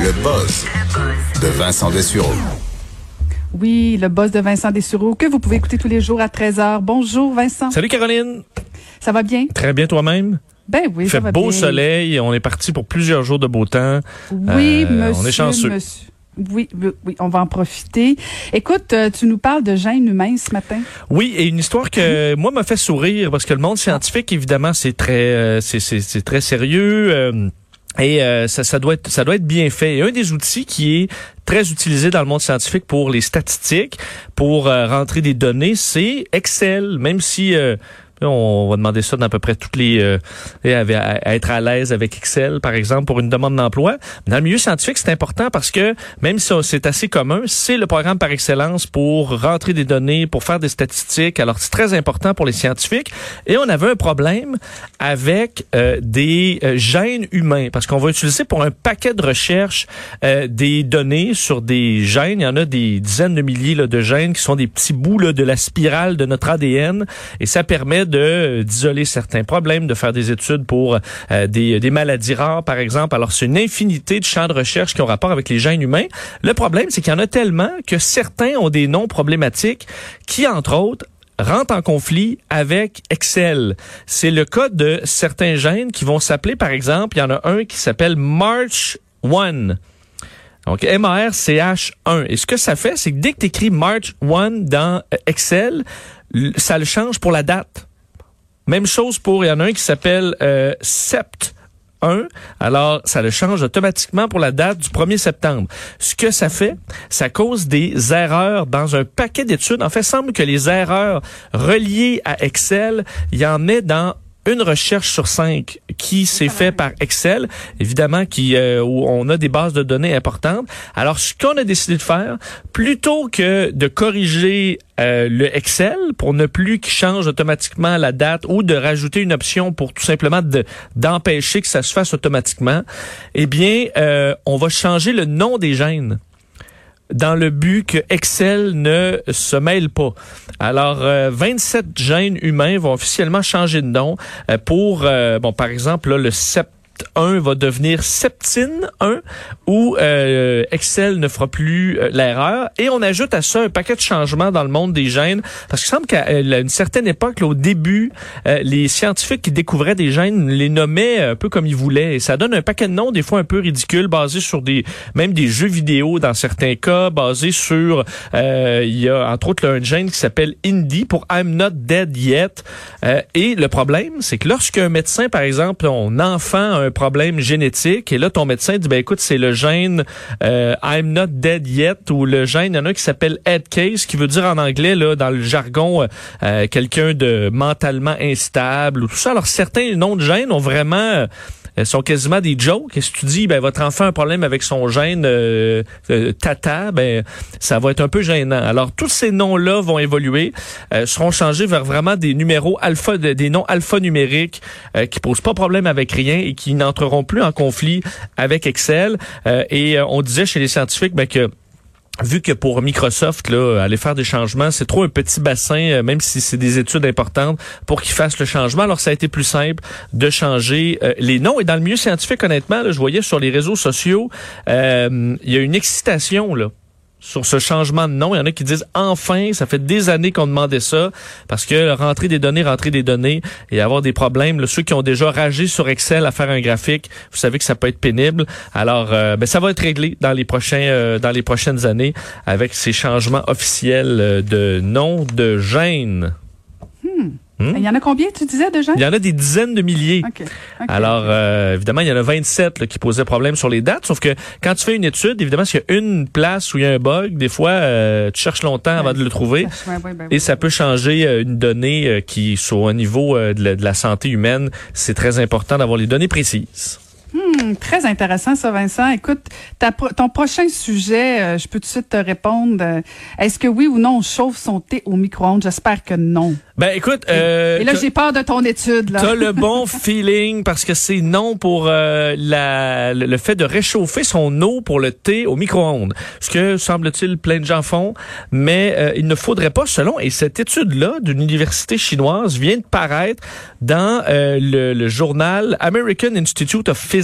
Le buzz de Vincent Dessureau. Oui, le boss de Vincent Dessureau, que vous pouvez écouter tous les jours à 13h. Bonjour Vincent. Salut Caroline. Ça va bien? Très bien toi-même? Ben oui, Il ça fait va beau bien. soleil. On est parti pour plusieurs jours de beau temps. Oui, Euh, monsieur. on est chanceux. monsieur. Oui, oui, oui, on va en profiter. Écoute, euh, tu nous parles de gènes humains ce matin. Oui, et une histoire que moi m'a fait sourire parce que le monde scientifique, évidemment, c'est très, euh, c'est, c'est, c'est très sérieux. Et euh, ça, doit être ça doit être bien fait. Un des outils qui est très utilisé dans le monde scientifique pour les statistiques, pour euh, rentrer des données, c'est Excel. Même si euh, on va demander ça dans à peu près toutes les euh, à être à l'aise avec Excel, par exemple, pour une demande d'emploi. Dans le milieu scientifique, c'est important parce que même si c'est assez commun, c'est le programme par excellence pour rentrer des données, pour faire des statistiques. Alors, c'est très important pour les scientifiques. Et on avait un problème avec euh, des euh, gènes humains parce qu'on va utiliser pour un paquet de recherches euh, des données sur des gènes. Il y en a des dizaines de milliers là, de gènes qui sont des petits bouts là, de la spirale de notre ADN et ça permet de euh, d'isoler certains problèmes, de faire des études pour euh, des, maladies rares, par exemple. Alors, c'est une infinité de champs de recherche qui ont rapport avec les gènes humains. Le problème, c'est qu'il y en a tellement que certains ont des noms problématiques qui, entre autres, rentrent en conflit avec Excel. C'est le cas de certains gènes qui vont s'appeler, par exemple, il y en a un qui s'appelle March 1. Donc, M-A-R-C-H-1. Et ce que ça fait, c'est que dès que tu écris March 1 dans euh, Excel, ça le change pour la date. Même chose pour, il y en a un qui s'appelle euh, Sept 1. Alors, ça le change automatiquement pour la date du 1er septembre. Ce que ça fait, ça cause des erreurs dans un paquet d'études. En fait, il semble que les erreurs reliées à Excel, il y en ait dans une recherche sur cinq qui s'est fait par Excel, évidemment qui euh, où on a des bases de données importantes. Alors ce qu'on a décidé de faire, plutôt que de corriger euh, le Excel pour ne plus qu'il change automatiquement la date ou de rajouter une option pour tout simplement de- d'empêcher que ça se fasse automatiquement, eh bien euh, on va changer le nom des gènes dans le but que Excel ne se mêle pas. Alors, euh, 27 gènes humains vont officiellement changer de nom euh, pour, euh, bon, par exemple, le sept 1 va devenir Septine 1 où euh, Excel ne fera plus euh, l'erreur. Et on ajoute à ça un paquet de changements dans le monde des gènes parce qu'il semble qu'à euh, une certaine époque là, au début les scientifiques qui découvraient des gènes les nommaient un peu comme ils voulaient. Et ça donne un paquet de noms des fois un peu ridicules basés sur des même des jeux vidéo dans certains cas basés sur il y a entre autres là, un gène qui s'appelle Indy pour I'm not dead yet. Et le problème c'est que lorsqu'un médecin par exemple on enfant a un problème génétique. Et là ton médecin dit ben écoute c'est le gène euh, I'm not dead yet ou le gène il y en a un qui s'appelle head case qui veut dire en anglais là dans le jargon euh, euh, quelqu'un de mentalement instable ou tout ça. Alors certains noms de gènes ont vraiment euh, sont quasiment des jokes. Et si tu dis, ben, votre enfant a un problème avec son gène euh, euh, tata, ben, ça va être un peu gênant. Alors, tous ces noms-là vont évoluer, euh, seront changés vers vraiment des numéros alpha, de- des noms alphanumériques euh, qui posent pas problème avec rien et qui n'entreront plus en conflit avec Excel. Et on disait chez les scientifiques ben, que vu que pour Microsoft, là, aller faire des changements, c'est trop un petit bassin, euh, même si c'est des études importantes, pour qu'ils fassent le changement. Alors, ça a été plus simple de changer euh, les noms. Et dans le milieu scientifique, honnêtement, là, je voyais sur les réseaux sociaux, euh, il y a une excitation, là sur ce changement de nom. Il y en a qui disent enfin, ça fait des années qu'on demandait ça, parce que rentrer des données, rentrer des données et avoir des problèmes, là, ceux qui ont déjà ragé sur Excel à faire un graphique, vous savez que ça peut être pénible. Alors, euh, ben, ça va être réglé dans les prochains, euh, dans les prochaines années avec ces changements officiels euh, de nom de gène. Il y en a combien, tu disais, gens? Il y en a des dizaines de milliers. OK. OK. Alors, euh, évidemment, il y en a 27 là, qui posaient problème sur les dates, sauf que quand tu fais une étude, évidemment, s'il y a une place où il y a un bug, des fois, euh, tu cherches longtemps avant de le trouver. Ouais, ouais, ben Et ça peut changer euh, une donnée euh, qui, sur un niveau euh, de, la, de la santé humaine, c'est très important d'avoir les données précises. Hmm, très intéressant ça, Vincent. Écoute, ta, ton prochain sujet, euh, je peux tout de suite te répondre. Euh, Est-ce que oui ou non on chauffe son thé au micro-ondes? J'espère que non. Ben écoute, euh, et là j'ai peur de ton étude. là. T'as le bon feeling parce que c'est non pour euh, la, le fait de réchauffer son eau pour le thé au micro-ondes. Ce que semble-t-il plein de gens font, mais euh, il ne faudrait pas selon. Et cette étude-là d'une université chinoise vient de paraître dans le, le journal American Institute of Physics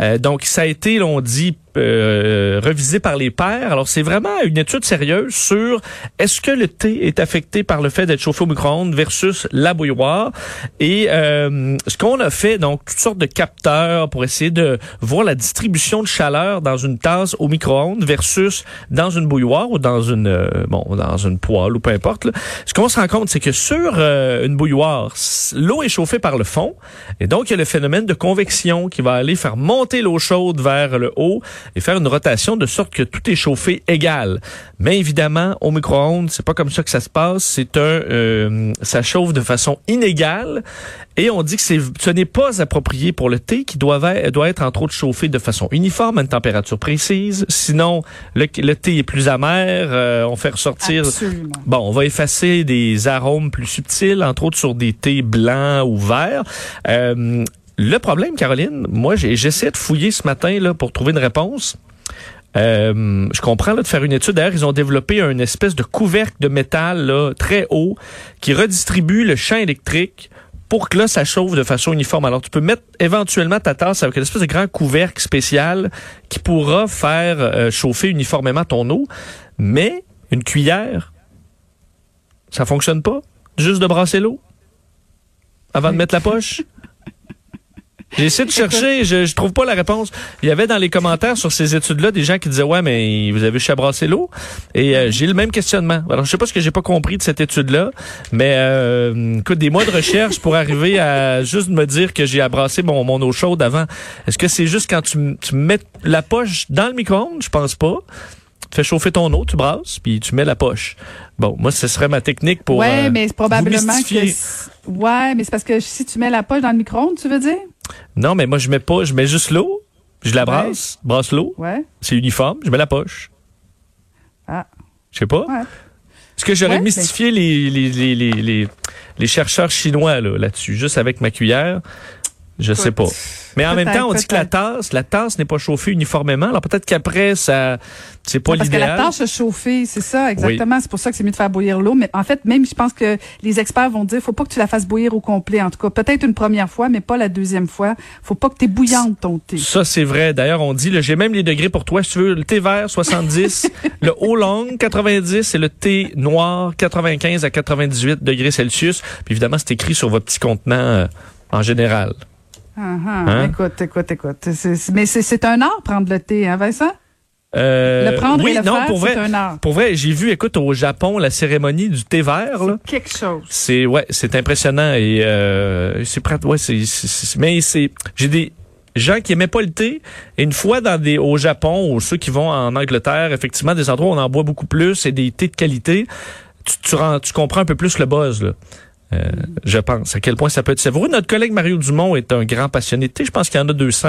euh, donc, ça a été, l'on dit, euh, revisé par les pairs. Alors, c'est vraiment une étude sérieuse sur est-ce que le thé est affecté par le fait d'être chauffé au micro-ondes versus la bouilloire. Et euh, ce qu'on a fait, donc, toutes sortes de capteurs pour essayer de voir la distribution de chaleur dans une tasse au micro-ondes versus dans une bouilloire ou dans une euh, bon dans une poêle ou peu importe. Là. Ce qu'on se rend compte, c'est que sur euh, une bouilloire, l'eau est chauffée par le fond, et donc il y a le phénomène de convection qui va aller faire monter l'eau chaude vers le haut et faire une rotation de sorte que tout est chauffé égal. Mais évidemment, au micro-ondes, c'est pas comme ça que ça se passe. C'est un, euh, ça chauffe de façon inégale et on dit que c'est, ce n'est pas approprié pour le thé qui doit être, doit être entre autres chauffé de façon uniforme à une température précise. Sinon, le, le thé est plus amer. Euh, on fait ressortir. Absolument. Bon, on va effacer des arômes plus subtils, entre autres sur des thés blancs ou verts. Euh, le problème, Caroline, moi, j'essaie de fouiller ce matin là pour trouver une réponse. Euh, je comprends là, de faire une étude. D'ailleurs, ils ont développé un espèce de couvercle de métal très haut qui redistribue le champ électrique pour que là, ça chauffe de façon uniforme. Alors, tu peux mettre éventuellement ta tasse avec une espèce de grand couvercle spécial qui pourra faire euh, chauffer uniformément ton eau. Mais une cuillère, ça fonctionne pas. Juste de brasser l'eau avant de mettre la poche. J'ai essayé de chercher, je, je trouve pas la réponse. Il y avait dans les commentaires sur ces études-là des gens qui disaient ouais mais vous avez chabrassé l'eau et euh, j'ai le même questionnement. Alors je sais pas ce que j'ai pas compris de cette étude-là, mais euh, écoute des mois de recherche pour arriver à juste me dire que j'ai abrassé mon, mon eau chaude avant. Est-ce que c'est juste quand tu, tu mets la poche dans le micro-ondes? Je pense pas. Tu fais chauffer ton eau, tu brasses, puis tu mets la poche. Bon, moi, ce serait ma technique pour. Ouais, euh, mais c'est probablement vous que. Ouais, mais c'est parce que si tu mets la poche dans le micro-ondes, tu veux dire? Non, mais moi, je mets pas, je mets juste l'eau, je la brasse, brasse l'eau, Ouais. c'est uniforme, je mets la poche. Ah. Je sais pas. Ouais. Est-ce que j'aurais Ouais, mystifié les, les, les, les, les, les chercheurs chinois là, là-dessus, juste avec ma cuillère? Je sais pas. Mais en même temps, on dit que la tasse, la tasse n'est pas chauffée uniformément. Alors peut-être qu'après, ça, c'est pas Non, Parce que la l'idéal. tâche a chauffé, c'est ça, exactement. C'est pour ça que c'est mieux de faire bouillir l'eau. Mais en fait, même, je pense que les experts vont dire, faut pas que tu la fasses bouillir au complet. En tout cas, peut-être une première fois, mais pas la deuxième fois. Faut pas que tu bouillante ton thé. Ça, c'est vrai. D'ailleurs, on dit, j'ai même les degrés pour toi. Si tu veux, le thé vert, 70, le haut long, 90, et le thé noir, 95 à 98 degrés Celsius. Puis évidemment, c'est écrit sur votre petit contenant euh, en général. Ah, ah. Hein? Écoute, écoute, écoute. Mais c'est un art prendre le thé, hein, Vincent? Euh, le prendre oui, et le non, faire, pour vrai, un art. pour vrai, j'ai vu, écoute, au Japon, la cérémonie du thé vert, là. Quelque chose. C'est ouais, c'est impressionnant et euh, c'est. Ouais, c'est c'est- c'est- mais c'est j'ai des gens qui aimaient pas le thé et une fois dans des au Japon ou ceux qui vont en Angleterre, effectivement des endroits où on en boit beaucoup plus et des thés de qualité, tu tu, rends- tu comprends un peu plus le buzz là. Euh, je pense à quel point ça peut être savoureux. Notre collègue Mario Dumont est un grand passionné de thé. Je pense qu'il y en a 200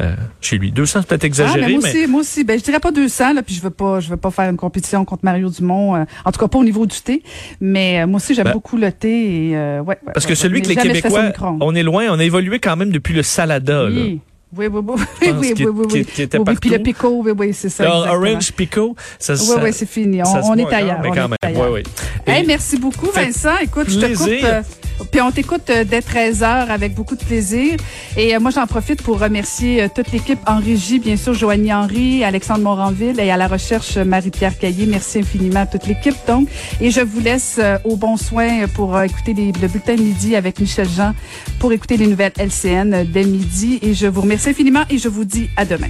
euh, chez lui. 200 c'est peut-être Ah, exagéré, mais moi mais aussi, moi aussi. Ben, je dirais pas 200, là, puis je veux pas, je veux pas faire une compétition contre Mario Dumont. euh, en tout cas, pas au niveau du thé. Mais euh, moi aussi, j'aime Ben, beaucoup le thé et, euh, ouais, ouais, parce que ouais. celui que les Québécois, on est loin. On a évolué quand même depuis le salada. Oui. Oui, oui, oui, oui, qu'il- oui, oui, oui. qu'il était Oui, oui, Puis le pico, oui, oui, c'est ça. Alors. Orange Pico, ça, Oui, ça- oui, c'est fini. On, se on est ailleurs. mais quand même. Ouais, ouais. Hey, merci beaucoup, Vincent. Écoute, je te coupe. plaisir. euh, puis on t'écoute euh, dès 13 heures avec beaucoup de plaisir. Et euh, moi, j'en profite pour remercier euh, toute l'équipe en régie, bien sûr, Joanie Henry, Alexandre Moranville et à la recherche Marie-Pierre Caillé. Merci infiniment à toute l'équipe, donc. Et je vous laisse au bon soin pour écouter les- le bulletin de midi avec Michel Jean pour écouter les nouvelles LCN dès midi. Et je vous remercie infiniment et je vous dis à demain.